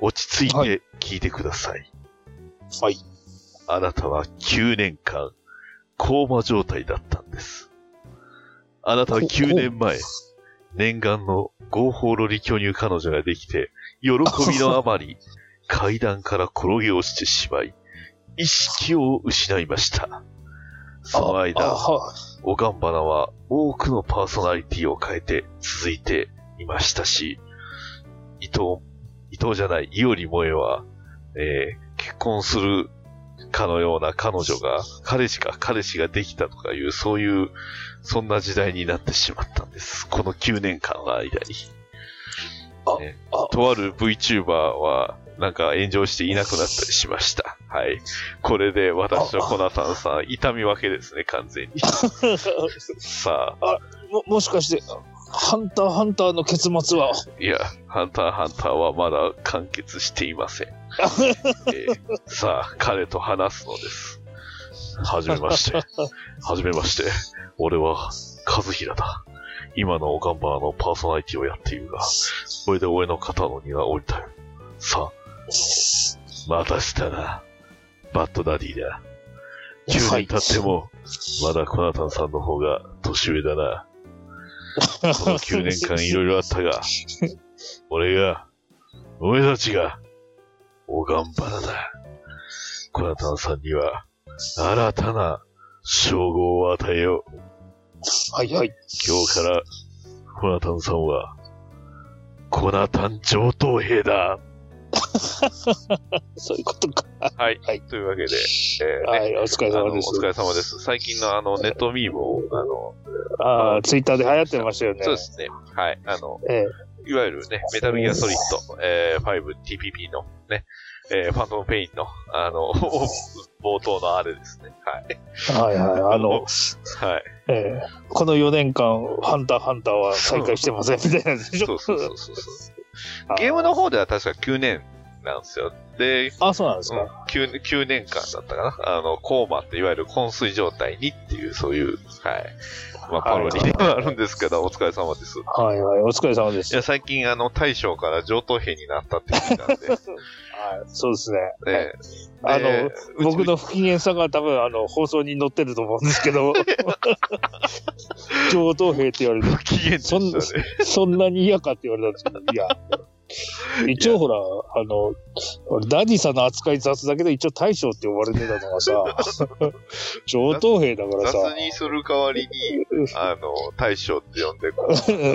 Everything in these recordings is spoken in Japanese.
落ち着いて聞いてください。はい。あなたは9年間、コーマ状態だったんです。あなたは9年前、念願の合法ロリ巨乳彼女ができて、喜びのあまり、階段から転げ落ちてしまい、意識を失いました。そのあ間、はおがんばなは多くのパーソナリティを変えて続いていましたし、伊藤、伊藤じゃない、伊織萌えは、えー結婚するかのような彼女が、彼氏か彼氏ができたとかいう、そういう、そんな時代になってしまったんです。この9年間の間に。あねあとある VTuber は、なんか炎上していなくなったりしました。はい。これで私とコナタンさん、痛み分けですね、完全に。さあ、も、もしかして、ハンターハンターの結末は、いや、ハンターハンターはまだ完結していません。えーさあ、彼と話すのです。はじめまして。はじめまして。俺は、和平だ。今のオガンバーのパーソナリティをやっているが、これで俺の肩の荷が下りたよ。さあ、またしたな。バッドダディだ。9年経っても、まだコナタンさんの方が年上だな。この9年間いろいろあったが、俺が、お前たちが、おがんばらだ。コナタンさんには、新たな称号を与えよう。はいはい。今日から、コナタンさんは、コナタン上等兵だ。そういうことか。はい。はいというわけで、えーねはい、お疲れ様です。疲れ様です。最近のあの、ネットミームを、あの、ああ、ツイッターで流行ってましたよね。そうですね。はい。あの、えいわゆるね、メタルギアソリッド、えー、5TPP のね、えー、ファントムペインの、あの、冒頭のあれですね。はい。えはいはい。あの、はい。ええこの4年間、ハンターハンターは再開してません、みたいなでしょそうそうそうそうそう。ゲームの方では確か9年なんですよ。で、あ、そうなんですうんか。9, 9年間だったかな。あの、コーマっていわゆる昏睡状態にっていう、そういう、はい。まあ、パロディではあるんですけど、お疲れ様です。いはいはい。お疲れ様です。や、最近、あの、大将から上等兵になったって聞いたんで、はい、そうですね。えあので僕の不機嫌さが多分、あの、放送に載ってると思うんですけど、上等兵って言われて、不機嫌でそんしたね。そんなに嫌かって言われたんですけど、いや、一応ほら、あの、俺ダディさんの扱い雑だけど、一応大将って呼ばれてたのがさ、上等兵だからさ、雑にする代わりに、あの、大将って呼んで、こう、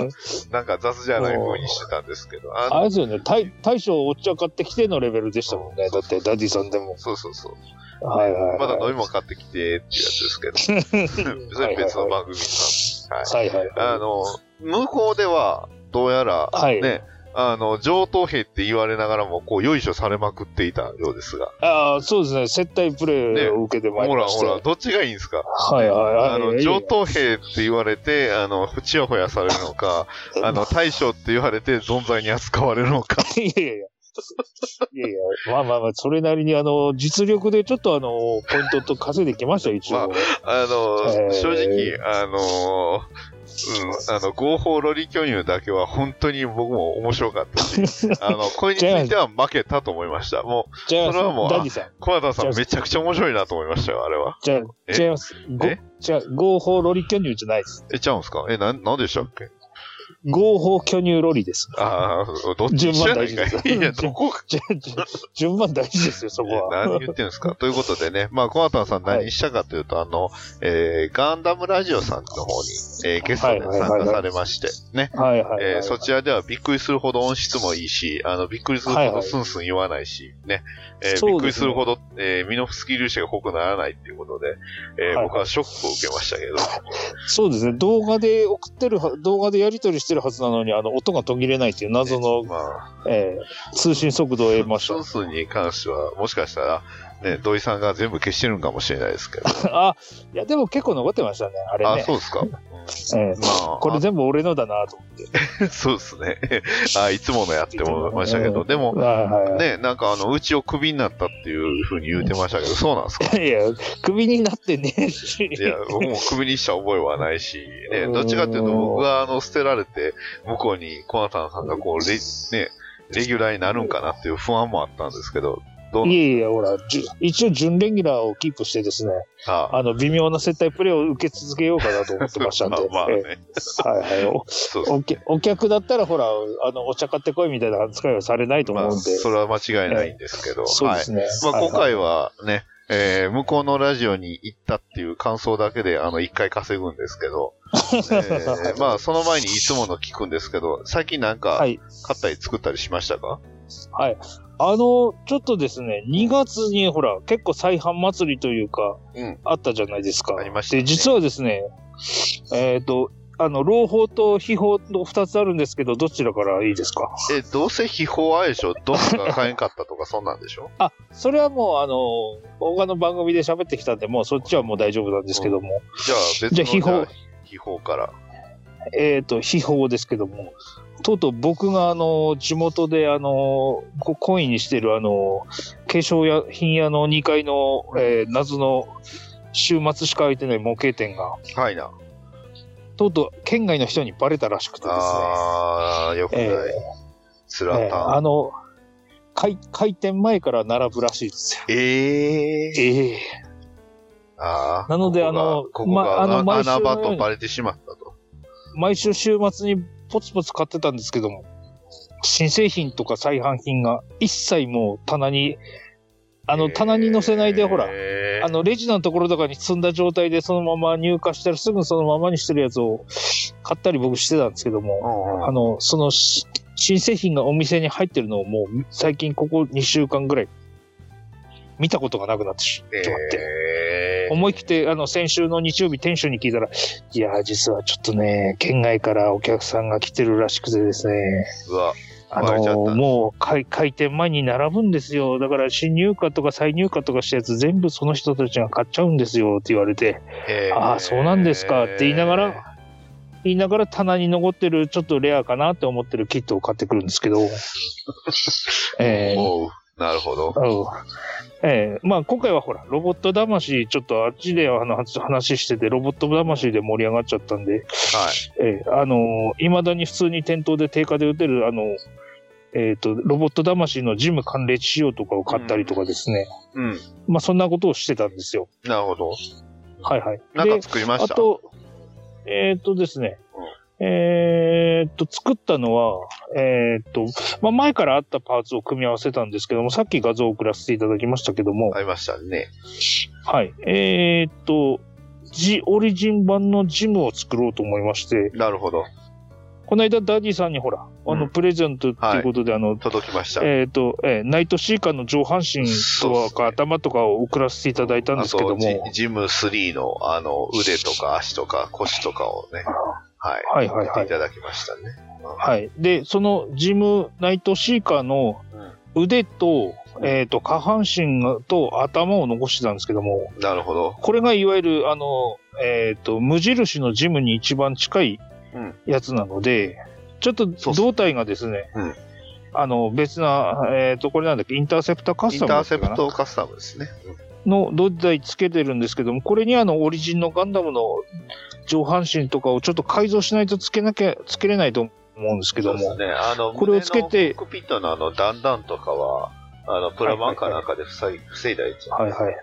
なんか雑じゃない風にしてたんですけど、あれですよね、大大将お茶買ってきてのレベルでしたもんね。だって、ダディさんでも。そうそうそう。はいはい、はい。まだ飲み物買ってきてっていうやつですけど、それ別の番組さん。はい。はいはい。あの、向こうでは、どうやら、はいね、あの、上等兵って言われながらも、こう、よいしょされまくっていたようですが。ああ、そうですね。接待プレーを受けてまいりほらまして。ほら、どっちがいいんですか？はいはいはい。あの、上等兵って言われて、あの、ふちやほやされるのか、あの、大将って言われて、ぞんざいに扱われるのか。い やいやいや。いやいや、まあまあまあ、それなりにあの、実力でちょっとあの、ポイントと稼いできましたよ、一応。あの、えー正直、あの、うん、あの、合法ロリ巨乳だけは本当に僕も面白かったし、あの、これについては負けたと思いました。もう、じゃあ、それはもう。小畑さんめちゃくちゃ面白いなと思いましたよ、あれは。じゃあ、え？違います。ごえ？じゃあ、合法ロリ巨乳じゃないです。え、ちゃうんすか？え、なん、なんでしたっけ？合法巨乳ロリです。ああ、どっち順番大事ですいや、どこか。順番大事ですよ、そこは。何言ってんですかということでね、まあ、小畑さん何したかというと、あの、えー、ガンダムラジオさんの方に、えー、ゲストで参加されまして、ね。はいはいはい。えーそちらではびっくりするほど音質もいいし、あの、びっくりするほどスンスン言わないし、ね。えーびっくりするほど、えーミノフスキー粒子が濃くならないっていうことで、えーはい僕はショックを受けましたけど、そうですね。動画で送ってるは、動画でやり取りりしてるはずなのに、あの、音が途切れないっていう謎の、まあ、えー通信速度を得ましソースに関しては、もしかしたら、ね、土井さんが全部消してるんかもしれないですけど。た。あ、いや、でも結構残ってましたね、あれあ、ね。そうですか。うんええまあ、これ全部俺のだなと思って。そうですね。あ、いつものやってもましたけど、でも。ね、なんかあの、うちをクビになったっていうふうに言うてましたけど、そうなんですか？いや、クビになってねえし。いや、僕もクビにした覚えはないし、ね、うんどっちかっていうと僕があの、捨てられて、向こうにコナタンさんがこう、レ、ね、レギュラーになるんかなっていう不安もあったんですけど、いやいや、ほら、じゅ一応準レギュラーをキープしてですね、ああの、微妙な接待プレーを受け続けようかなと思ってましたんで。まあまあね。ええはいはいおお客。お客だったら、ほら、あの、お茶買ってこいみたいな扱いはされないと思まあ、うんで。それは間違いないんですけど、はいそうで。すね。まあ、はい今回はね、えー向こうのラジオに行ったっていう感想だけで、あの、一回稼ぐんですけど、えー まあ、その前にいつもの聞くんですけど、最近なんか、はい。買ったり作ったりしましたか？はい。あの、ちょっとですね、2月にほら、結構再販祭りというか、うん。あったじゃないですか。ありましたね。で、実はですね、えっ、と、あの、朗報と秘宝の2つあるんですけど、どちらからいいですか？え、どうせ秘宝あれでしょ？どっかが買えんかったとか、そんなんでしょ？あ、それはもう、あの、他の番組で喋ってきたんで、もうそっちはもう大丈夫なんですけども、じゃあ、別のじゃあ秘宝。秘宝から。えっ、と、秘宝ですけども、とうとう僕があの、地元であの、こコインにしてるあの、化粧や品屋の2階の、えー謎の週末しか開いてない模型店が、はいな。とうとう県外の人にバレたらしくてですね。あー、よくない。えスーえーラタン。あの、開開店前から並ぶらしいですよ。えー。ええあーなのであのここが、まあの穴場とバレてしまったと。毎週週末にポツポツ買ってたんですけども、新製品とか再販品が一切もう棚に、あの棚に載せないで、ほら、えー。あのレジのところとかに積んだ状態でそのまま入荷したらすぐそのままにしてるやつを買ったり僕してたんですけども、あの、そのし新製品がお店に入ってるのをもう最近ここ2週間ぐらい見たことがなくなってしまって。えー思い切って、あの、先週の日曜日、店主に聞いたら、いや、実はちょっとね、県外からお客さんが来てるらしくてですね、うわ、あの、もう開、開店前に並ぶんですよ。だから、新入荷とか再入荷とかしたやつ、全部その人たちが買っちゃうんですよって言われて、えー。ああ、そうなんですかって言いながら、言いながら棚に残ってる、ちょっとレアかなって思ってるキットを買ってくるんですけど、えーなるほど。うんええまあ今回はほら、ロボット魂、ちょっとあっちであの話話してて、ロボット魂で盛り上がっちゃったんで、はい。ええあのいまだに普通に店頭で定価で打てる、あの、えっ、と、ロボット魂のジム関連仕様とかを買ったりとかですね、うん。まあそんなことをしてたんですよ。なるほど。はいはい。なんかで、作りました？あと、えっ、とですね、えっと、作ったのは、えっ、と、まあ前からあったパーツを組み合わせたんですけども、さっき画像を送らせていただきましたけども、ありましたね。はい。えーっと、ジオリジン版のジムを作ろうと思いまして、なるほど。この間ダディさんにほら、あの、うんプレゼントっていうことで、あの、届きました。えーっと、えーナイトシーカーの上半身とか、頭とかを送らせていただいたんですけども、ジム3の、あの、腕とか足とか腰とかをね、はい。はいはいはいいただきましたね。はい。で、そのジムナイトシーカーの腕と、えーっと、下半身と頭を残してたんですけども、なるほど。これがいわゆる、あの、えっ、と、無印のジムに一番近いうんやつなので、ちょっと胴体がですね、うんあの、別な、えっ、と、これなんだっけ、インターセプターカスインターセプトカスタムですね。の胴体つけてるんですけども、これにあの、オリジンのガンダムの上半身とかをちょっと改造しないとつけなきゃ、つけれないと思うんですけども、そうですね。あの、これをつけてコックピットのあの、段々とかは、あの、プラバンかなんかで防い防いだやつ。はいはい。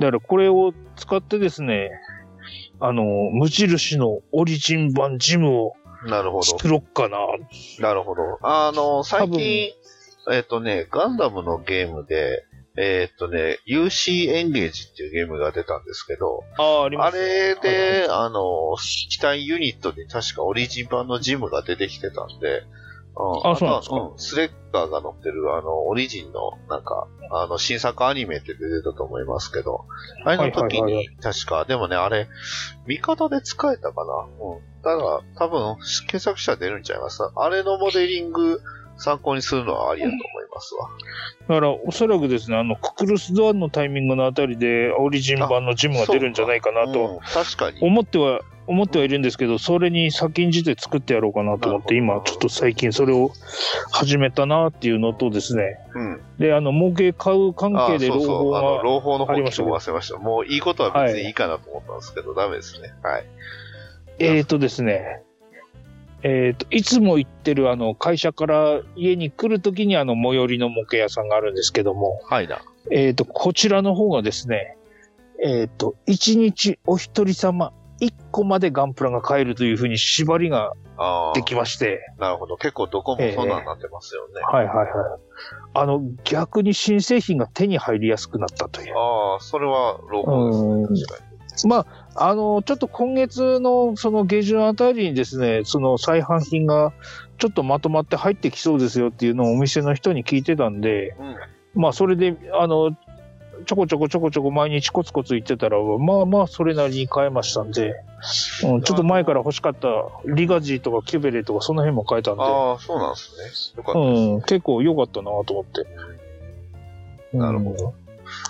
だからこれを使ってですね、あの、無印のオリジン版ジムをなるほど。作ろっかな。なるほど。あの、最近、えっ、とね、ガンダムのゲームで、えっ、とね、UC エンゲージっていうゲームが出たんですけど、ああ、あれで、あの、機体ユニットに確かオリジン版のジムが出てきてたんで、うん、あそうなんですか？とうん、スレッガーが乗ってる、あの、オリジンの、なんか、あの、新作アニメって出てたと思いますけど、あれの時はいはいはいに、確か、でもね、あれ、味方で使えたかな？うん。だから、多分、検索したら出るんちゃいます？あれのモデリング参考にするのはありやと思いますわ。だから、おそらくですね、あの、ククルスドアンのタイミングのあたりで、オリジン版のジムが出るんじゃないかなうんと、確かに。思っては、思ってはいるんですけど、それに先んじて作ってやろうかなと思って、今、ちょっと最近それを始めたなっていうのとですね、うん。で、あの、模型買う関あ係で朗報そうそう。あの、が、朗報の方ありましたね聞くの忘れました。もういいことは別にいいかなと思ったんですけど、ダメですね。はい。えーとですね、えーと、いつも行ってるあの、会社から家に来るときにあの、最寄りの模型屋さんがあるんですけども、はいな。えーと、こちらの方がですね、えーと、1日お一人様1個までガンプラが買えるというふうに縛りがああ。できまして、なるほど。結構どこもそんなんなってますよね。はいはいはい。あの、逆に新製品が手に入りやすくなったという。ああ、それは朗報ですね。確かに。まあ、あの、ちょっと今月のその下旬あたりにですね、その再販品がちょっとまとまって入ってきそうですよっていうのをお店の人に聞いてたんで、うん。まあそれで、あの、ちょこちょこちょこちょこ毎日コツコツ言ってたら、まあまあそれなりに買えましたんで、うん、ちょっと前から欲しかったリガジーとかキュベレとかその辺も買えたんで、ああ、そうなんですね。よかったです。うん、結構良かったなと思って。なるほど。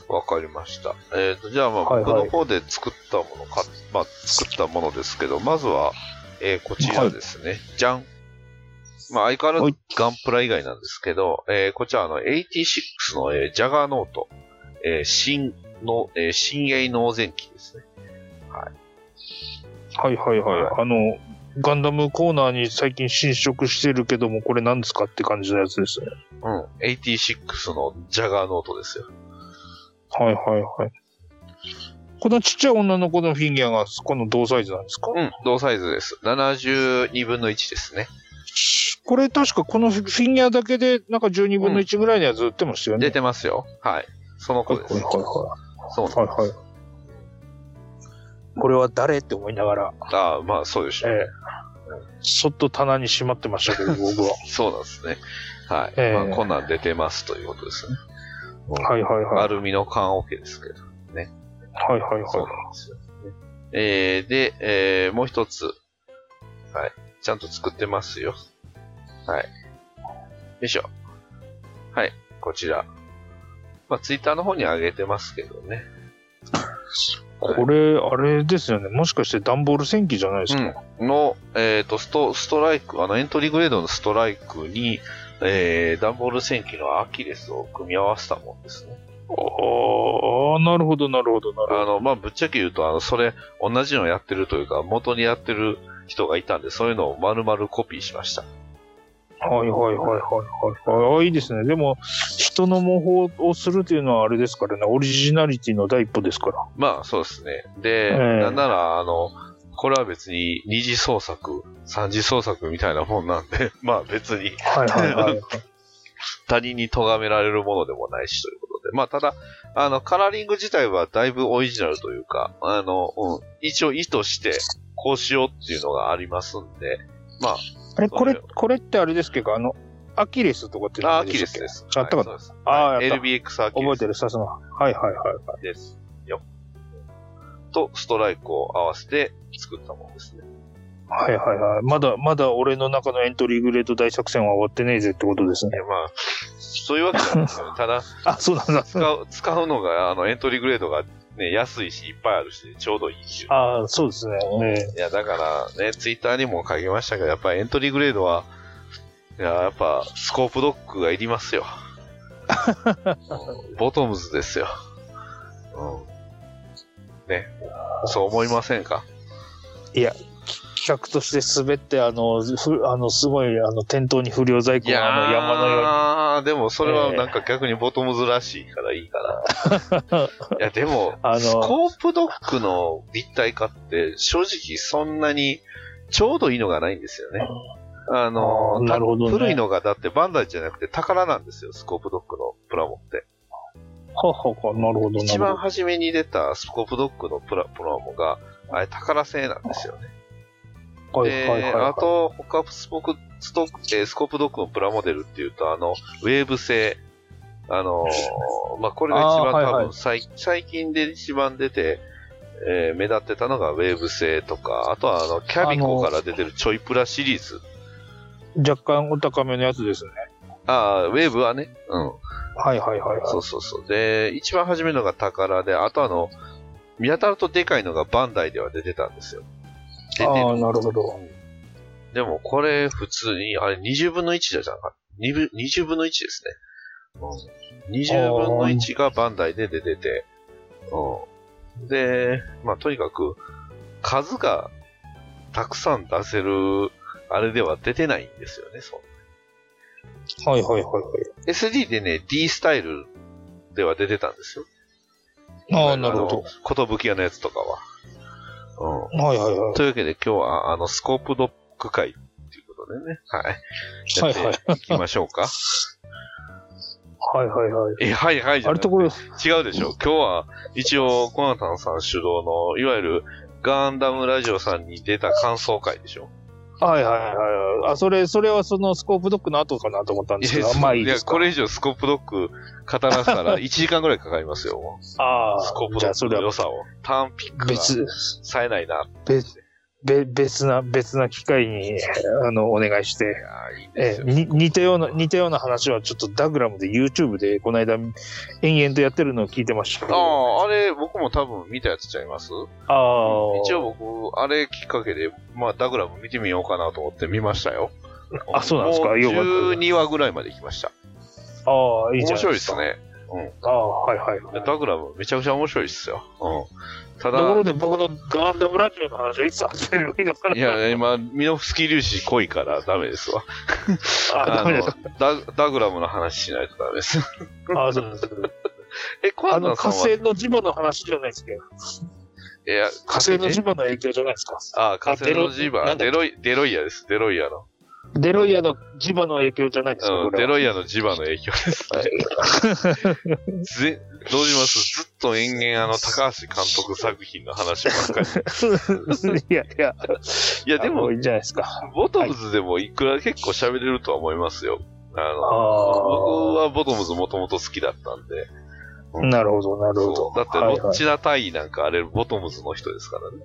わかりました。えっ、と、じゃあ、まあ、はいはい僕の方で作ったものか、まあ、作ったものですけど、まずは、えーこちらですね。じゃん。まあ、相変わらずはいガンプラ以外なんですけど、えーこちら、あの、86の、えージャガーノート、えー新の、えー新鋭脳前機ですね。はいはいはい。あの、ガンダムコーナーに最近新色してるけども、これ何ですかって感じのやつですね。うん。86のジャガーノートですよ。はいはいはい。このちっちゃい女の子のフィギュアがこの同サイズなんですか、うん、同サイズです。72分の1ですね。これ確かこのフィギュアだけでなんか12分の1ぐらいのやつ売ってましたよね。出てますよ。はい。その子です。はいはいはそうなんい。はいはい。これは誰？って思いながら、ああ、まあそうでしょう。ええそっと棚にしまってましたけど、僕は。そうなんですね。はい。ええまあ、こんなん出てますということですね。はいはいはい。アルミの缶オケですけど。はいはいはい。そうなんですよ、ね。えー、で、えー、もう一つ。はい。ちゃんと作ってますよ。はい。よいしょ。はい。こちら。まあ、ツイッターの方に上げてますけどね。これ、あれですよね。もしかして段ボール戦記じゃないですか？うん。の、えっ、と、スト、ストライク、あの、エントリーグレードのストライクに、えー、ダンボール戦記のアキレスを組み合わせたもんですね。ああ、なるほどなるほどなるほど。あの、まあ、ぶっちゃけ言うと、あの、それ、同じのやってるというか、元にやってる人がいたんで、そういうのを丸々コピーしました。はいはいはいはいはいはい。あいいですね。でも、人の模倣をするというのはあれですからね、オリジナリティの第一歩ですから。まあ、そうですね。で、ええなんなら、あの、これは別に二次創作、三次創作みたいなもんなんで、まあ別にはいはいはい。他人に咎められるものでもないしということで。まあただ、あの、カラーリング自体はだいぶオリジナルというか、あの、うん、一応意図してこうしようっていうのがありますんで、まあ、あれ、これ、これってあれですけど、あの、アキレスとかってあ、ア何キレスです。やったかなはいああ、はいやった。LBX アキレス。覚えてる、さすが。はいはいはいはい。ですよ。と、ストライクを合わせて作ったものですね。はいはいはい。まだ、まだ俺の中のエントリーグレード大作戦は終わってねえぜってことですねえ。まあ、そういうわけじゃないですよね。ただ、あ、そうなんだ。使う、使うのが、あの、エントリーグレードがね、安いし、いっぱいあるし、ちょうどいいっていう。ああ、そうですね。えいや、だからね、ツイッターにも書きましたけど、やっぱりエントリーグレードは、いや、やっぱ、スコープドッグがいりますよ。うんボトムズですよ。うん。ね。そう思いませんか？えいや、き企画として滑って、あの、ふあの、すごい、あの、店頭に不良在庫いやがあの山のように。ー、でもそれはなんか逆にボトムズらしいからいいかな。いや、でも、あのスコープドッグの立体化って正直そんなにちょうどいいのがないんですよね。あの、あね古いのがだってバンダイじゃなくて宝なんですよ、スコープドッグのプラモって。ははは、なるほど、な一番るほど。初めに出たスコープドッグのプラプラモが、あれ宝製なんですよね。はいで、はいはいはい。あと、他スポークストック、えースコープドックのプラモデルっていうと、あの、ウェーブ製、あのーまあ、これが一番あーはいはい多分、最最近で一番出て、えー目立ってたのがウェーブ製とか、あとはあの、キャビコから出てるちょいプラシリーズ。若干お高めのやつですね。ああ、ウェーブはね、うん。はいはいはいはい。そうそうそう。で、一番初めのが宝で、あとあの、見当たるとでかいのがバンダイでは出てたんですよ。出てるああ、なるほど。でもこれ普通に、あれ20分の1じゃなかった？2分 ,20 分の1ですね。うん、20分の1がバンダイで出てて、うん、で、まあとにかく数がたくさん出せるあれでは出てないんですよね。そうはいはいはいはい。SD でね、D スタイルでは出てたんですよ。ああ、なるほど。ことぶき屋のやつとかは。うん。はいはいはい。というわけで今日は、あの、スコープドッグ会っていうことでね。はい。はいはいやっていきましょうか。はいはいはい。え、はいはいあれところ、違うでしょ。今日は、一応、コナタンさん主導の、いわゆる、ガンダムラジオさんに出た感想会でしょ。はいはいはいはい。あ、それ、それはそのスコープドックの後かなと思ったんですけど、そうまあいいですか？これ以上スコープドッグ語らせたら 1時間ぐらいかかりますよ。ああ、スコープドッじゃあそれはグの良さを。ターンピックが別、冴えないな。別、べ別な、別な機会に、あの、お願いして、似たような、似たような話はちょっとダグラムで YouTube でこの間延々とやってるのを聞いてました。ああ、あれ、僕も多分見たやつちゃいます？ああ。一応僕、あれきっかけで、まあ、ダグラム見てみようかなと思って見ましたよ。あそうなんですか？よかった12話ぐらいまで行きました。ああ、いいじゃ面白いですないですか。ね。ああ、はいはいはい。ダグラムめちゃくちゃ面白いっすよ。うん。たところだ、で僕のガンダムラジオの話はいつ始めればいいのかないや、今、ミノフスキー粒子濃いからダメですわ。あ、ダメですか？ダダグラムの話しないとダメです。あそうです。え、コあの、アナさんは、火星の磁場の話じゃないですけど、いや、火星の磁場の影響じゃないですか？あ、火星のジーバデロイ、デロイヤです。デロイヤの。デロイヤの磁場の影響じゃないですか、うん。デロイヤのジバの影響です。ぜどうします？ずっと延々あの、高橋監督作品の話ばっかり。いやいや、いや、でもい、いんじゃないですか。ボトムズでもいくら結構喋れるとは思いますよ。あの、あ僕はボトムズもともと好きだったんで。あ、なるほど、なるほど。だって、ロッチナタイなんかあれ、ボトムズの人ですからね。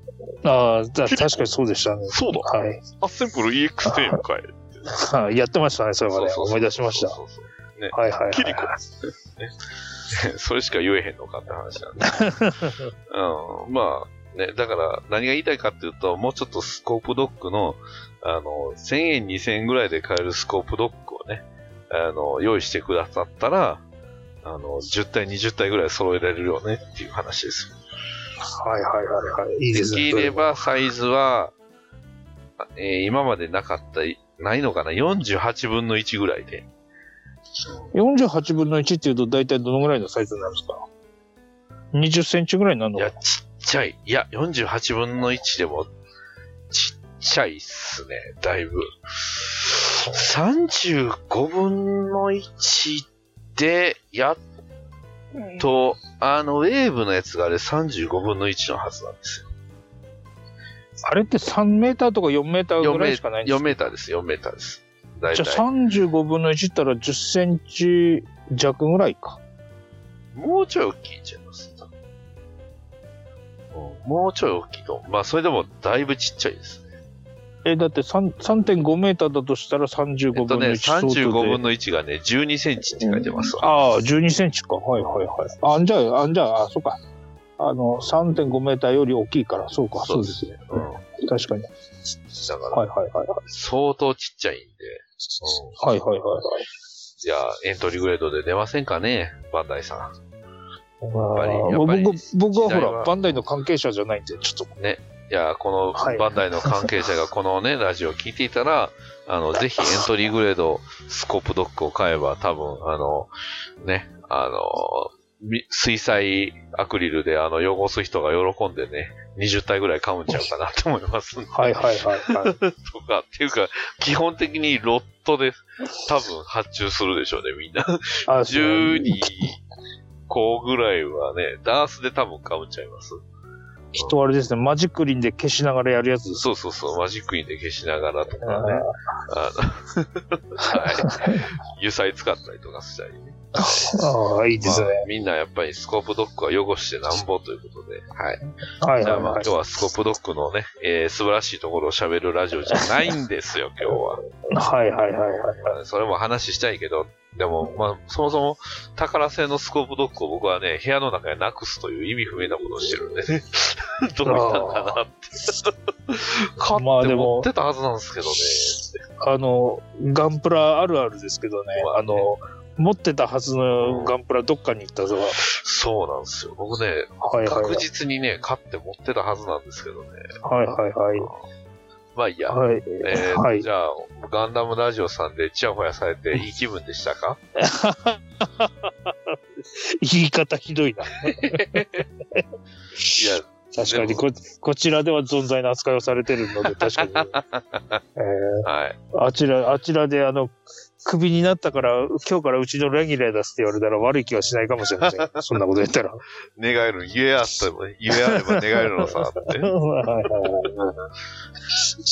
ああ、だ確かにそうでしたね。そうだはい。アッセンブル EX テーマかい。は いやってましたね、それはね。思い出しました。そうそうそうね。はいはいはい。キリコ。それしか言えへんのかって話なんで。うん。まあ、ね、だから何が言いたいかっていうと、もうちょっとスコープドッグの、あの、1000円、2000円ぐらいで買えるスコープドッグをね、あの、用意してくださったら、あの、10体、20体ぐらい揃えられるよねっていう話です。はいはいはいはい。いいですね。できればサイズは、えー今までなかった、ないのかな ?48 分の1ぐらいで。48分の1っていうと大体どのぐらいのサイズになるんですか ?20 センチぐらいになるのいや、ちっちゃい。いや、48分の1でも、ちっちゃいっすね、だいぶ。35分の1で、やっと、あの、ウェーブのやつがあれ35分の1のはずなんですよ。あれって3メーターとか4メーター4メぐらいしかないんです4かメーターです、4メーターです。だいたいじゃあ35分の1ったら10センチ弱ぐらいか。もうちょい大きいんちゃいます？うんもうちょい大きいと。まあ、それでもだいぶちっちゃいですね。え、だって3 3.5メーターだとしたら35えっとね、分の1相当で。35分の1がね、12センチって書いてますわ。ああ、12センチか。はいはいはい。あ、じゃあ、あじゃあ、あ、そうか。あの、3.5メーターより大きいから、そうか、そうですね。うん。確かに。だから、はいはいはいはい。相当ちっちゃいんで、うん。はいはいはいはい。じゃあ、エントリーグレードで出ませんかね、バンダイさあぱりーやっぱり僕、僕はほら、バンダイの関係者じゃないんで、ちょっと。ん。ね。いや、このはいバンダイの関係者がこのね、ラジオを聞いていたら、あの、ぜひエントリーグレードスコープドッグを買えば、多分、あの、ね、あの、み水彩アクリルであの汚す人が喜んでね、20体ぐらい買うんちゃうかなと思いますんで。はいはいはいはい。とか、っていうか、基本的にロットで多分発注するでしょうね、みんな。あそう12個ぐらいはね、ダースで多分買うんちゃいます人あれですね、マジックリンで消しながらやるやつ。そうそうそう、マジックインで消しながらとかね。ああの、はい。油彩使ったりとかしたりね。ああ、いいですねまあ。みんなやっぱりスコープドッグは汚してなんぼということで、はい。はいじゃあ。まあ今日はスコープドッグのね、えー素晴らしいところを喋るラジオじゃないんですよ、今日は。はいはいはいはい。それも話したいけど、でも、まあ、そもそも、宝製のスコープドッグを僕はね、部屋の中でなくすという意味不明なことをしてるんでね。どうしたんかなって。買ってまあでも持ってたはずなんですけどね。あの、ガンプラあるあるですけどね、まあねあの、持ってたはずのガンプラどっかに行ったぞ。そうなんですよ。僕ね、はいはいはい。確実にね、買って持ってたはずなんですけどね。はいはいはい。まあいいや。はい。えーはいじゃあ、ガンダムラジオさんでチヤホヤされていい気分でしたか？言い方ひどいな。いや、確かにこ、こちらでは存在な扱いをされてるので、確かに。えはい。ーあちら、あちらで、あの、クビになったから、今日からうちのレギュラーですって言われたら悪い気はしないかもしれません。そんなこと言ったら。願える、言えあっても、言えあれば願えるのさ、っ て。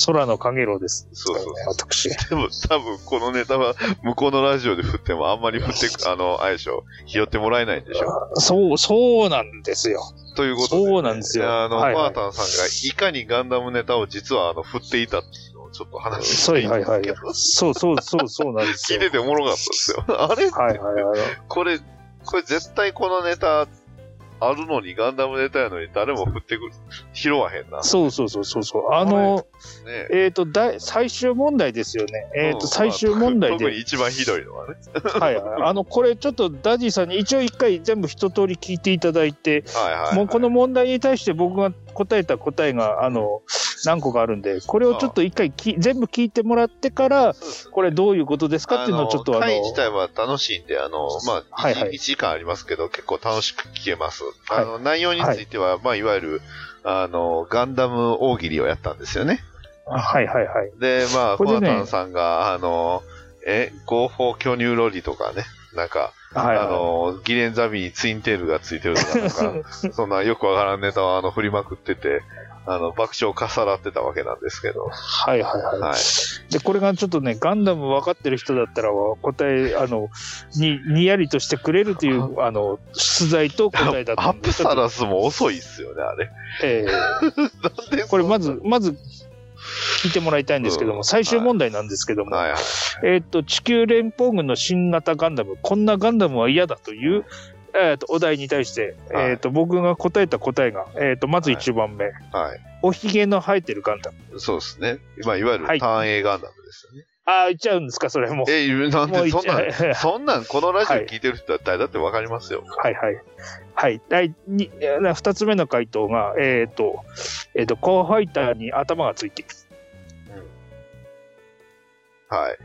空の影楼です。そうそうそう私。でも多分このネタは向こうのラジオで振ってもあんまり振ってく、あの、あれでしょ、拾ってもらえないんでしょ。そう、そうなんですよ。ということで、そうなんですよあの、はいはいパータンさんがいかにガンダムネタを実はあの、振っていたっていうちょっと話しそう、ていいはいはいけど。そうそうそう、そうなんですよ。聞いてておもろかったですよ。あれはいはいはい。これ、これ絶対このネタあるのに、ガンダムネタやのに誰も振ってくる、拾わへんな。そうそうそうそうそう。あの、ねえっ、と、だい最終問題ですよね。えっ、うんと、最終問題まあ特にで。一番ひどいのはね。はいはい。あの、これちょっとダディさんに一応一回全部一通り聞いていただいて、はいはい、はい。もうこの問題に対して僕が答えた答えが、あの、何個かあるんで、これをちょっと一回き全部聞いてもらってから、これどういうことですかっていうのをちょっとあの、回自体は楽しいんで、あの、まあ、はいはい 1, 時間ありますけど、結構楽しく聞けます。はいあの、内容については、まあ、いわゆる、あの、ガンダム大喜利をやったんですよね。はいはいはい。で、まあ、フこれでねォアタンさんが、あの、え、合法巨乳ロリとかね、なんか、はいあの、ギレンザビにツインテールがついてるとか、なんか、そんなよくわからんネタをあの振りまくってて、あの、爆笑を重なってたわけなんですけど、はいはいはい。はい。で、これがちょっとね、ガンダム分かってる人だったら、答え、あの、に、にやりとしてくれるという、あ。の、出題と答えだったんで、アップサラスも遅いっすよね、あれ。えー なんでこれまず、まず、聞いてもらいたいんですけども、うん最終問題なんですけども。えっ、と、地球連邦軍の新型ガンダム、こんなガンダムは嫌だという、えっ、と、お題に対して、はいえっ、と、僕が答えた答えが、えっ、と、まず1番目、はい。おひげの生えてるガンダム。そうですね。まあ、いわゆるはいターン A ガンダムですよね。ああ、言っちゃうんですか、それも。え、なんで そんなん、そんなん、このラジオ聞いてる人は誰だってわかりますよ。はいはい。はい。第にえー二つ目の回答が、えっ、と、えっ、と、コアファイターに頭がついている。はい。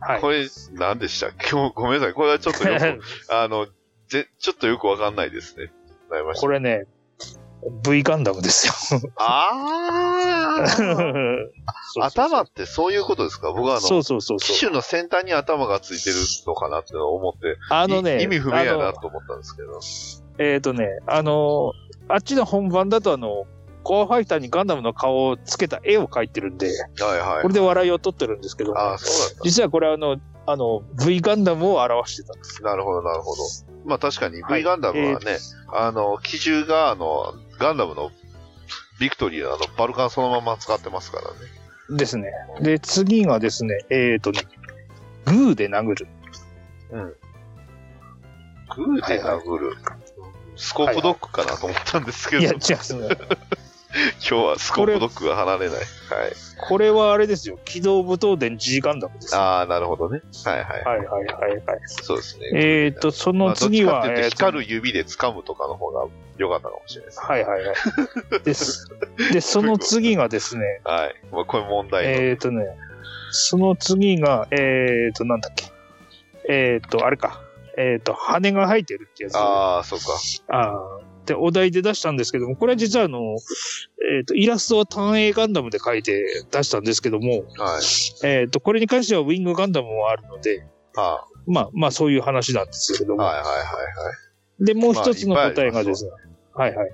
はい。これ、何でした今日、ごめんなさい。これはちょっとよく、あの、ぜ、ちょっとよくわかんないですね。なりました。これね、V ガンダムですよ。あー頭ってそういうことですか？僕はあの、そうそうそう。機種の先端に頭がついてるのかなって思って、あのね、い意味不明やなと思ったんですけど。えっ、とね、あのあっちの本番だとあの、コアファイターにガンダムの顔をつけた絵を描いてるんで、はいはい。これで笑いを取ってるんですけど、ああ、そうだった。実はこれはあの、あの、V ガンダムを表してたんです。なるほど、なるほど。まあ確かにはい V ガンダムはね、あの、機銃があの、ガンダムのビクトリーのあの、バルカンそのまま使ってますからね。ですね。で、次がですね、えっ、とね、グーで殴る。グーで殴る。スコープドッグかなと思ったんですけど、いや、違今うっすね。日はスコープドッグが離れない。はい。これはあれですよ。機動武闘伝 G ガンダムです。はああ、なるほどね。はいはい。いはいはいはい。そうですね。えっ、と、そまあの次は、どっちかっていうとえーと光る指で掴むとかの方が良かったかもしれないです。はいはいはい。です。で、その次がですね、はい。まあ、これ問題の。えっ、とね、その次が、えっ、と、なんだっけ。えっ、と、あれか。えっ、と、羽が生えてるってやつ。ああ、そうか。あーで、お題で出したんですけども、これは実はあの、えっ、と、イラストは単影ガンダムで描いて出したんですけども、はい。えっ、と、これに関してはウィングガンダムもあるので、あまあ、まあそういう話なんですけれどあ、も。はいはいはいはい。で、もう一つの答えがですね、はいはい。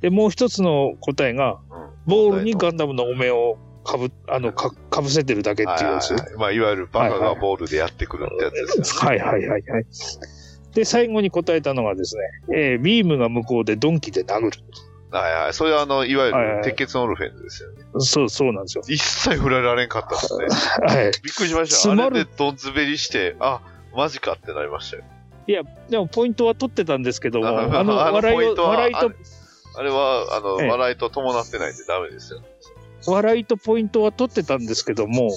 で、もう一つの答えが、うんボールにガンダムのお面をかぶ、あの、か、かぶせてるだけっていうやつ。はいはいはいまあ、いわゆるバカがボールでやってくるってやつですよね。はいはいはいはい。で、最後に答えたのがですね、えービームが向こうでドンキで殴る。はいはい。それはあの、いわゆる鉄血のオルフェンズですよね。そう、そうなんですよ。一切振られられんかったですね。はい。びっくりしました。あれでドンズベリして、あ、マジかってなりましたよ。いや、でもポイントは取ってたんですけども、ああの、あの笑いを、ポイントは笑いと、あれは、あの、ええ笑いと伴ってないんでダメですよ。笑いとポイントは取ってたんですけども、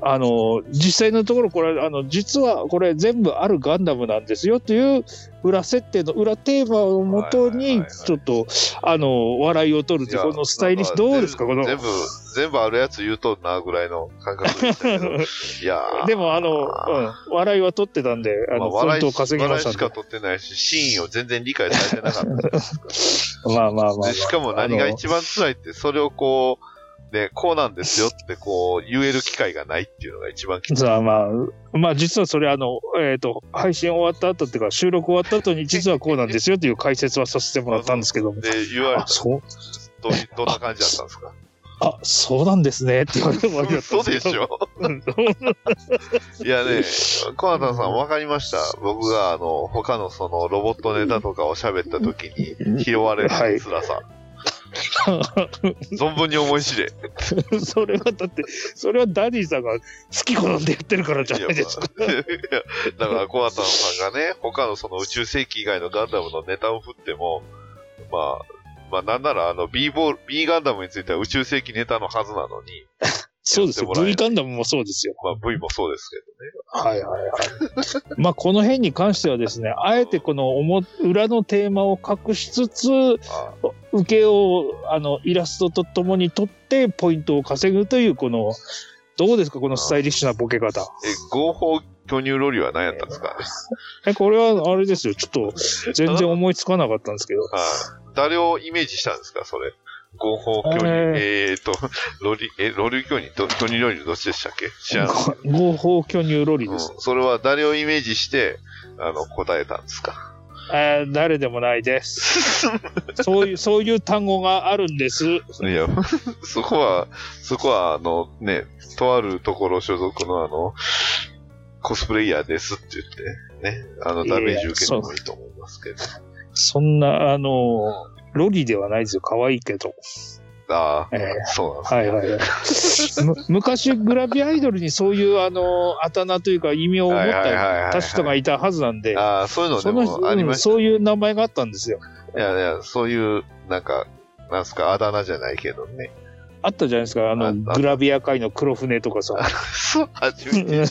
あの、実際のところこれ、あの、実はこれ全部あるガンダムなんですよという裏設定の裏テーマをもとにちょっと、あの、笑いを取るという、いやこのスタイリッシュ、どうですか、この。全部、全部あるやつ言うとなぐらいの感覚でしたけど。いやーでも、あの、うん、笑いは取ってたんで、あの、まあ、笑いポイントを稼ぎました笑いしか。取ってないし、シーンを全然理解されてなかった まあまあまあ、まあ。でしかも何が一番辛いって、それをこう、ね、こうなんですよってこう、言える機会がないっていうのが一番きつい。まあ、まあ実はそれあの、えっ、と、配信終わった後っていうか、収録終わった後に 実はこうなんですよっていう解説はさせてもらったんですけども。で、言われあ、たそう、どどんな感じだったんですか？あ、そうなんですねって言われてもわけだったでしょ？いやね、コナタンさん分かりました。僕があの、他のそのロボットネタとかを喋った時に拾われる辛さ。存分に思い知れ。それはだって、それはダディさんが好き好んでやってるからじゃないですか。だから、コナタンさんがね、他のその宇宙世紀以外のガンダムのネタを振っても、まあ、まあなんならあの B ボール、B ガンダムについては宇宙世紀ネタのはずなのに、そうですよ。V ガンダムもそうですよ。まあ V もそうですけどね。はいはいはい。まあこの辺に関してはですね、あえてこの裏のテーマを隠しつつ、あ受けをあのイラストとともに取ってポイントを稼ぐというこの、どうですかこのスタイリッシュなボケ方。え、合法巨乳ロリは何やったんですか？え、これはあれですよ。ちょっと全然思いつかなかったんですけど。はい。誰をイメージしたんですかそれ。合法巨乳。えーと、ロリ、え、ロリ巨乳、ど巨乳ロリどっちでしたっけ？知らない。合法巨乳ロリうんです。それは誰をイメージして、あの、答えたんですか？えー誰でもないです。そういう、そういう単語があるんです。いや、そこは、そこは、あの、ね、とあるところ所属のあの、コスプレイヤーですって言って、ね、あの、ダメージ受けてもいいと思いますけど。そんな、あの、ロリではないですよ。可愛いけど。ああ、えそうなんですはいはいはい。む昔、グラビアアイドルにそういう、あの、あだ名というか異名を持った人がいたはずなんで、ああ、そういうのでもありましうんそういう名前があったんですよ。た。いやいや、そういう、なんか、なんすか、あだ名じゃないけどね。あったじゃないですか。あの、ああグラビア界の黒船とかさ。そう、初めて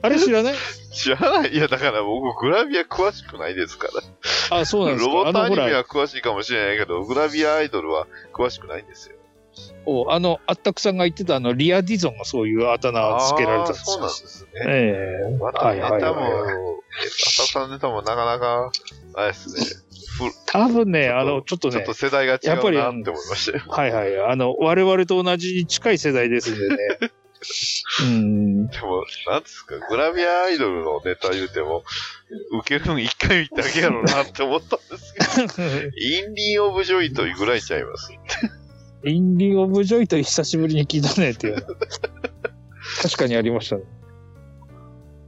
あれ知らない？知らない。いや、だから僕、グラビア詳しくないですから。あ、そうなんですか？ロボットアニメは詳しいかもしれないけど、グラビアアイドルは詳しくないんですよ。おあの、あったくさんが言ってたあの、リア・ディゾンがそういうあだ名をつけられたんですそうなん。ですね。ええまたネタも、はい。浅草のネタもなかなか、あれですね。ふ多分ね、あの、ちょっとねちょっと、世代が違やっぱりうなって思いましたよ。はいはい。あの、我々と同じに近い世代ですんでね。うん。でも、なんですか、グラビアアイドルのネタ言うても、受けるの一回見ただけやろうなって思ったんですけど、インディー・オブ・ジョイというぐらいちゃいます。インディ・オブ・ジョイと久しぶりに聞いたねっていう。確かにありましたね。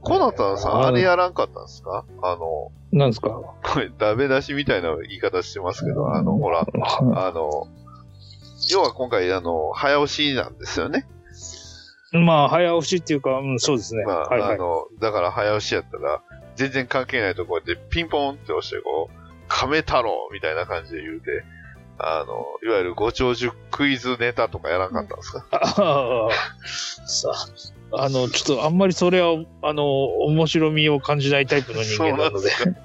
コナタンさん、あれやらんかったんですか？あの、なんですか？これ、ダメ出しみたいな言い方してますけど、あの、ほら、あの、要は今回、あの、早押しなんですよね。まあ、早押しっていうか、うん、そうですね。まあ、はいはい。あの、だから早押しやったら、全然関係ないところでピンポンって押して、こう、亀太郎みたいな感じで言うて、あの、いわゆるご長寿クイズネタとかやらなかったんですか、ああさあ、あの、ちょっとあんまりそれは、あの、面白みを感じないタイプの人間なので。そうなん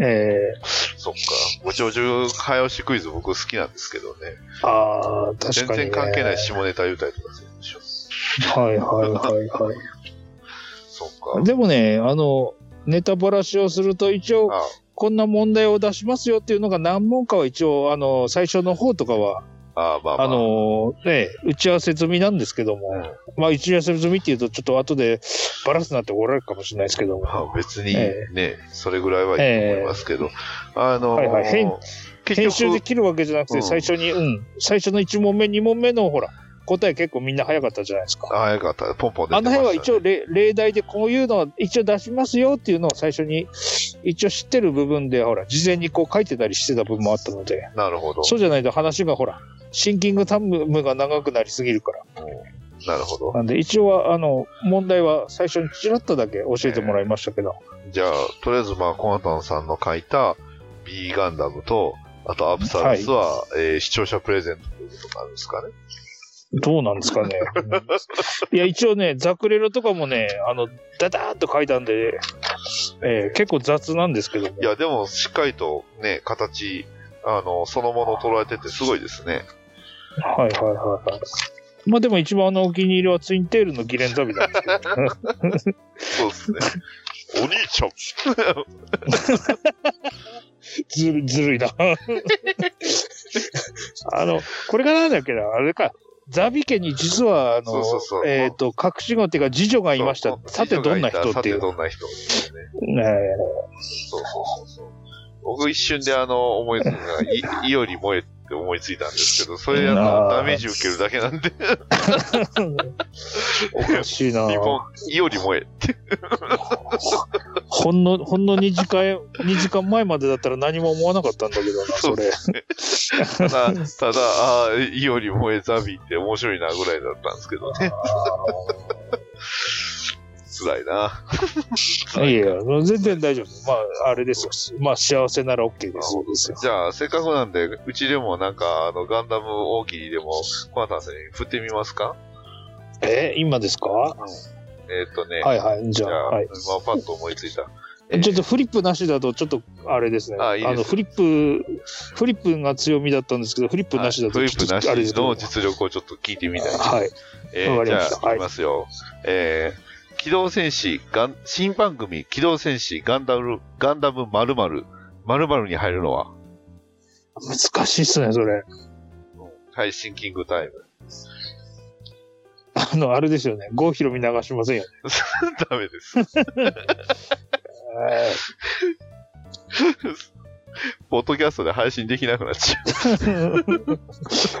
ええそっか。ご長寿早押しクイズ僕好きなんですけどね。ああ、確全かに、ね。然関係ない下ネタ言うたりとかす。はいはいはいはい。そっか。でもね、あの、ネタばらしをすると一応、あこんな問題を出しますよっていうのが何問かは一応、あの、最初の方とかはああ、まあまあ。あのーね、打ち合わせ済みなんですけども、まあ、打ち合わせ済みっていうと、ちょっと後でバラすなって怒られるかもしれないですけども、まあ別にえね、それぐらいはいいと思いますけど、あのーはいはい。編集で局、切るわけじゃなくて、うん。最初に、うん、最初の1問目、2問目の、ほら、答え結構みんな早かったじゃないですか。ああ、よかった。ポンポン出てあのました、ね。辺は一応例例題でこういうのは一応出しますよっていうのを最初に一応知ってる部分でほら事前にこう書いてたりしてた部分もあったのでなるほど。そうじゃないと話がほらシンキングタイムが長くなりすぎるからなるほど。なんで一応はあの問題は最初にちらっとだけ教えてもらいましたけど、じゃあ、とりあえずまあ、コナタンさんの書いた B ガンダムと、あとアブサルスは、えー視聴者プレゼントということになるんですかね。どうなんですかねいや一応ねザクレロとかもねあのダダーっと書いたんで、えー結構雑なんですけどもいや、でも、しっかりとね、形、あの、そのものを捉えててすごいですね。はいはいはいはいまあでも一番あのお気に入りはツインテールのギレンザビなんですけど、ね、そうですね。お兄ちゃん。ずる、ずるいな。あの、これがなんだっけな、あれか、ザビ家に実は、あの、えっ、と、隠し子っていうか、次女がいました。さて、どんな人っていう。さてどんな人ね。ねそうそうそう。僕一瞬であの、思いつくのが、い、いより燃えって思いついたんですけど、それやったらダメージ受けるだけなんで、おかしいな日本、いより燃えって。ほんの、ほんの2時間、2時間前までだったら何も思わなかったんだけどな、それ。ただ、ただ、ああ、いより燃えザビって面白いなぐらいだったんですけどね。辛いな。いやいや、全然大丈夫。まあ、あれですよ。まあ、幸せなら OK ですですよ。じゃあ、せっかくなんで、うちでもなんか、あの、ガンダム大喜利でも、コナタンさんに振ってみますか？え、今ですか？はえーっとね、いはい、じじゃゃあ、あ、はい。今パッと思いついた。えーちょっとフリップなしだと、ちょっと、あれですね。あの、フリップ、フリップが強みだったんですけど、フリップなしだと、フリップなしの実力をちょっと聞いてみたい。はい。えーじゃあ、わかりましたいきますよ。えー機動戦士ガン、新番組、機動戦士ガンダム、ガンダム〇〇、〇〇に入るのは？難しいっすね、それ。はい、シンキングタイム。あの、あれですよね。郷ひろみ流しませんよね。ダメです。ポッドキャストで配信できなくなっちゃ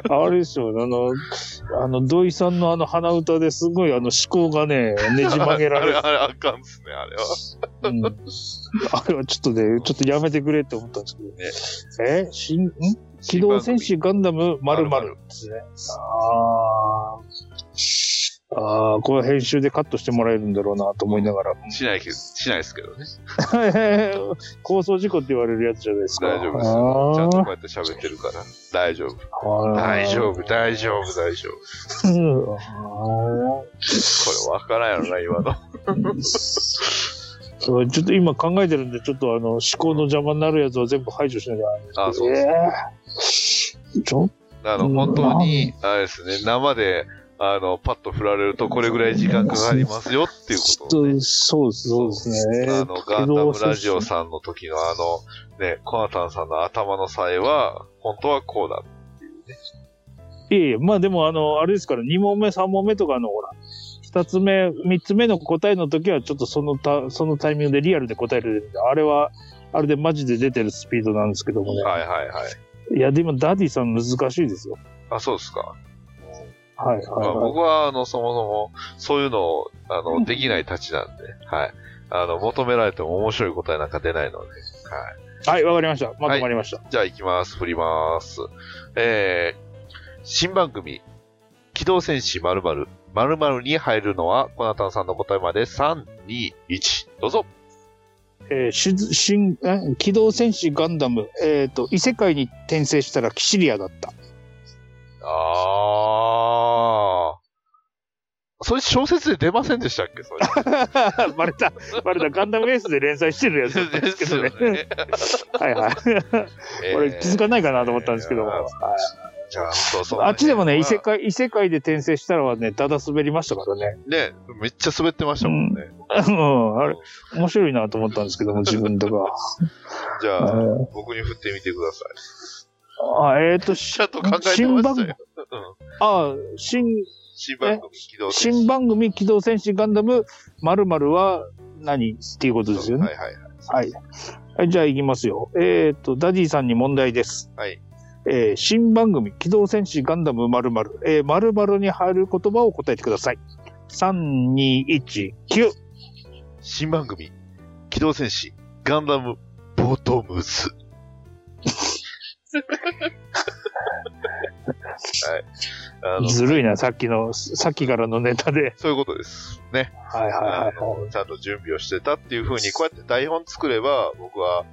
あれですよ、あの、あの、土井さんのあの鼻歌ですごいあの思考がね、ねじう。曲げられる。あれ、あれ、あかんっすね、あれは。うん、あれはちょっとね、ちょっとやめてくれって思ったんですけど。え？新、ん？機動戦士ガンダム〇〇ですね。あーあー、これ編集でカットしてもらえるんだろうなと思いながら。しないけど、しないですけどね。構想事故って言われるやつじゃないですか。大丈夫ですよ。ちゃんとこうやって喋ってるから。大丈夫。大丈夫、大丈夫、大丈夫。これわからんやろな、今の。ー そうちょっと今考えてるんで、ちょっとあの、思考の邪魔になるやつは全部排除しなきゃあ、そうです。えーちょあの、本当に、あれですね、生で、あの、パッと振られるとこれぐらい時間かかりますよっていうことをね。そうです、そうですね。あの、ガンダムラジオさんの時のあの、ね、コナタンさんの頭の際は、本当はこうだっていうね。いえいえ、まあでもあの、あれですから、2問目、3問目とかのほら、2つ目、3つ目の答えの時は、ちょっとそのた、そのタイミングでリアルで答えるあれは、あれでマジで出てるスピードなんですけどもね。はいはいはい。いや、でもダディさん難しいですよ。あ、そうですか。はいまあ、はい、はい。僕は、あの、そもそも、そういうのを、あの、できないたちなんで、はい。あの、求められても面白い答えなんか出ないので、はい。はい、わかりました。まとまりました。じゃあ行きます。振ります。えー、新番組、機動戦士〇〇、〇〇に入るのは、コナタンさんの答えまで3、2、1、どうぞ。えーしず新、え機動戦士ガンダム、えっ、と、異世界に転生したらキシリアだった。あー。それ小説で出ませんでしたっけ？それ。バレた、バレた。ガンダムエースで連載してるやつですけどね。ね。はいはい。これ気づかないかなと思ったんですけども。えーはいちゃんとそのあっちでもね、異世界。界、異世界で転生したらはね、だだ滑りましたからね。ね、めっちゃ滑ってましたもんね。うん、あれ、面白いなと思ったんですけども、自分とか。じゃあ、うん僕に振ってみてくださあ、えっ、と、ちゃんと考えてました新番組よ。うん。あ、新、新番組機動戦士新番組機動戦士ガンダム〇〇は何？っていうことですよね。はいはいはい。はい。はい、じゃあ行きますよ。えっ、と、ダディさんに問題です。はい。えー新番組機動戦士ガンダム〇〇、えー、〇〇に入る言葉を答えてください。3、2、1、9。新番組、機動戦士、ガンダム、ボトムズ。はい。ずるいな、さっきの、さっきからのネタで。そういうことです。ね。はいはいあはい。のちゃんと準備をしてたっていう風に、こうやって台本作れば、僕は、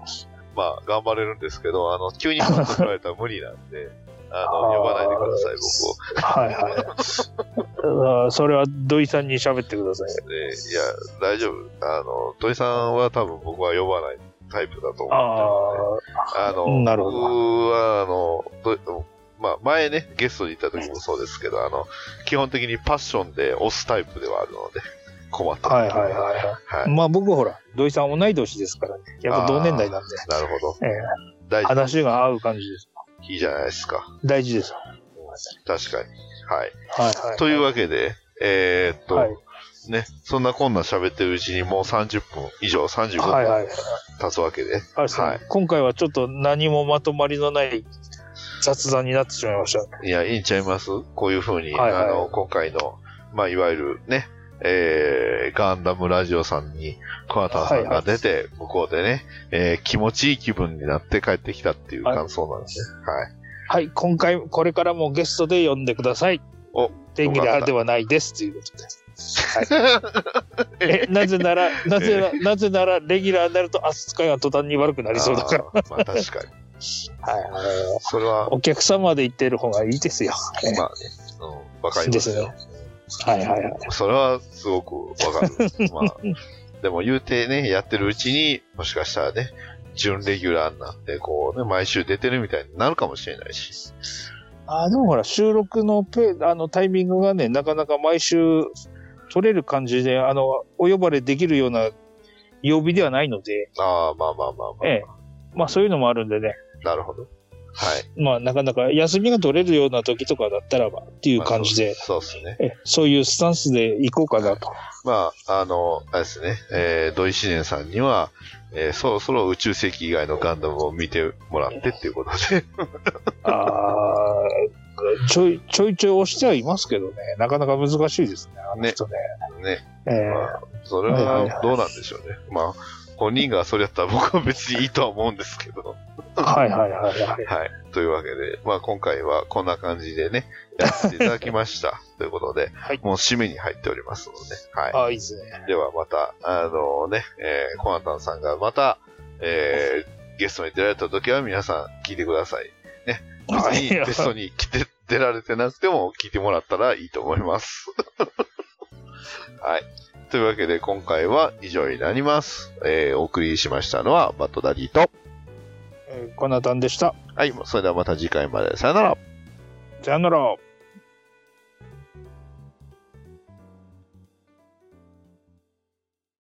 まあ、頑張れるんですけど、あの、急にパッと振られたら無理なんで、あの、呼ばないでください、僕を。はいはい。それは土井さんに喋ってください。でいや、大丈夫。あの、土井さんは多分僕は呼ばないタイプだと思ってるので。ああの、なるほど僕は、あの、どまあ、前ね、ゲストに行った時もそうですけど、あの、基本的にパッションで押すタイプではあるので、困ったはいはいはいはい。はい。まあ僕ほら、土井さん同い年ですからね。やっぱ同年代なんで。なるほど。ええ大事。話が合う感じです。いいじゃないですか。大事です。確かに。はい。はいはい。というわけで、えーっと、はいね、そんなこんな喋ってるうちにもう30分以上、35分はいはい。経つわけで、あれですねはい今回はちょっと何もまとまりのない雑談になってしまいました。いや、いいんちゃいます？こういう風に、はいはいあの、今回の、まあ、いわゆるね、えー、ガンダムラジオさんに、コアタンさんが出て、向こうでね、えー、気持ちいい気分になって帰ってきたっていう感想なんですね。はい。はい、今回、これからもゲストで呼んでください。お、天気でではないです、ということで。え、なぜなら、なぜなら、なぜなら、レギュラーになると扱いが途端に悪くなりそうだから。まあ、確かに。はい、あのそれは、お客様で言ってる方がいいですよ。えまあね、うん、わかりますよ。ですはいはいはい。それはすごくわかる。まあ、でも言うてね、やってるうちに、もしかしたらね、準レギュラーになって、こうね、毎週出てるみたいになるかもしれないし。あでもほら、収録のペあのタイミングがね、なかなか毎週取れる感じで、あの、お呼ばれできるような曜日ではないので、ああ、まあまあまあまあ。ええまあそういうのもあるんでね、なるほど。はい。まあなかなか休みが取れるような時とかだったらばっていう感じで、まあそうですね。ええそういうスタンスで行こうかなと。まあ、あの、あれですね、えー、土井四年さんには、えー、そろそろ宇宙世紀以外のガンダムを見てもらってっていうことで。ああ、ちょいちょいちょい押してはいますけどね、なかなか難しいですね、あの人ね。ね。ええまあ、それはいはいははいどうなんでしょうね。まあ、本人がそれやったら僕は別にいいとは思うんですけど。はいはいはいはい。はい。というわけで、まあ今回はこんな感じでね、やらせていただきました。ということで、はいもう締めに入っておりますので、はい。ああ、いいですね。ではまた、あのね、えー、コナタンさんがまた、えー、ゲストに出られた時は皆さん聞いてください。ね。別にはいゲストに来て、出られてなくても聞いてもらったらいいと思います。はい。というわけで今回は以上になります。えー、お送りしましたのはバッドダディと、えーコナタンでした。はい、それではまた次回まで。さよなら。さよなら。